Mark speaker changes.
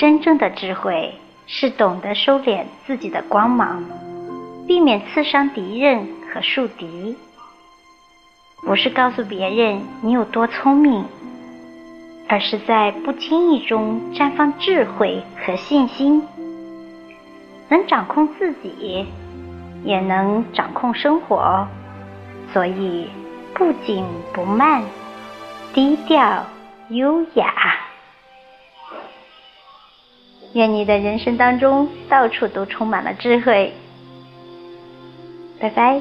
Speaker 1: 真正的智慧是懂得收敛自己的光芒，避免刺伤敌人和树敌。不是告诉别人你有多聪明，而是在不经意中绽放智慧和信心，能掌控自己，也能掌控生活。所以，不紧不慢，低调优雅。愿你的人生当中到处都充满了智慧。拜拜。